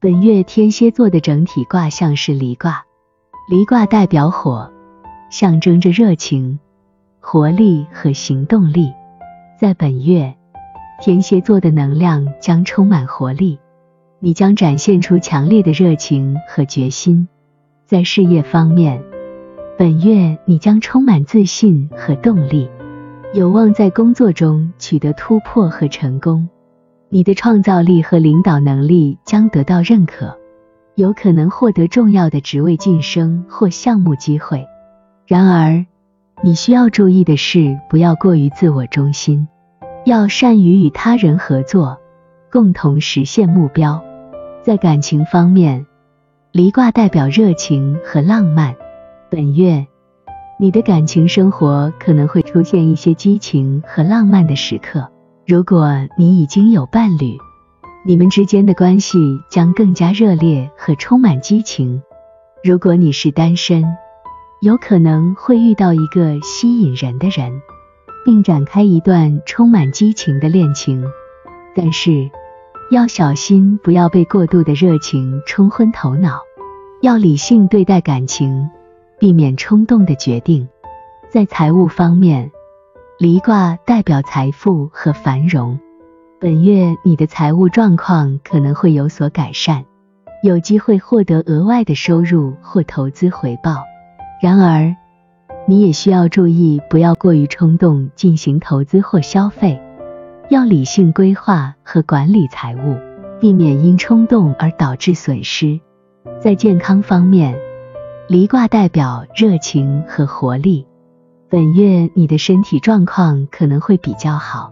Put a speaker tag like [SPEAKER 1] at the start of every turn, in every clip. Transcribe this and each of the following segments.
[SPEAKER 1] 本月天蝎座的整体卦象是离卦，离卦代表火，象征着热情、活力和行动力。在本月，天蝎座的能量将充满活力，你将展现出强烈的热情和决心。在事业方面，本月你将充满自信和动力，有望在工作中取得突破和成功。你的创造力和领导能力将得到认可，有可能获得重要的职位晋升或项目机会。然而，你需要注意的是，不要过于自我中心，要善于与他人合作，共同实现目标。在感情方面，离卦代表热情和浪漫。本月，你的感情生活可能会出现一些激情和浪漫的时刻。如果你已经有伴侣，你们之间的关系将更加热烈和充满激情。如果你是单身，有可能会遇到一个吸引人的人，并展开一段充满激情的恋情。但是要小心，不要被过度的热情冲昏头脑，要理性对待感情，避免冲动的决定。在财务方面，离卦代表财富和繁荣，本月你的财务状况可能会有所改善，有机会获得额外的收入或投资回报。然而，你也需要注意，不要过于冲动进行投资或消费，要理性规划和管理财务，避免因冲动而导致损失。在健康方面，离卦代表热情和活力。本月你的身体状况可能会比较好，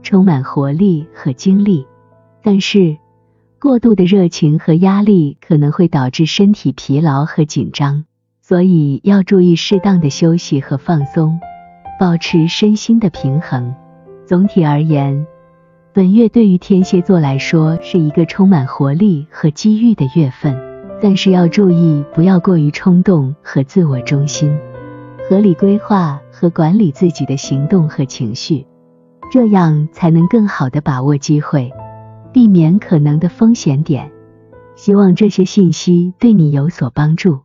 [SPEAKER 1] 充满活力和精力，但是过度的热情和压力可能会导致身体疲劳和紧张，所以要注意适当的休息和放松，保持身心的平衡。总体而言，本月对于天蝎座来说是一个充满活力和机遇的月份，但是要注意不要过于冲动和自我中心。合理规划和管理自己的行动和情绪，这样才能更好的把握机会，避免可能的风险点。希望这些信息对你有所帮助。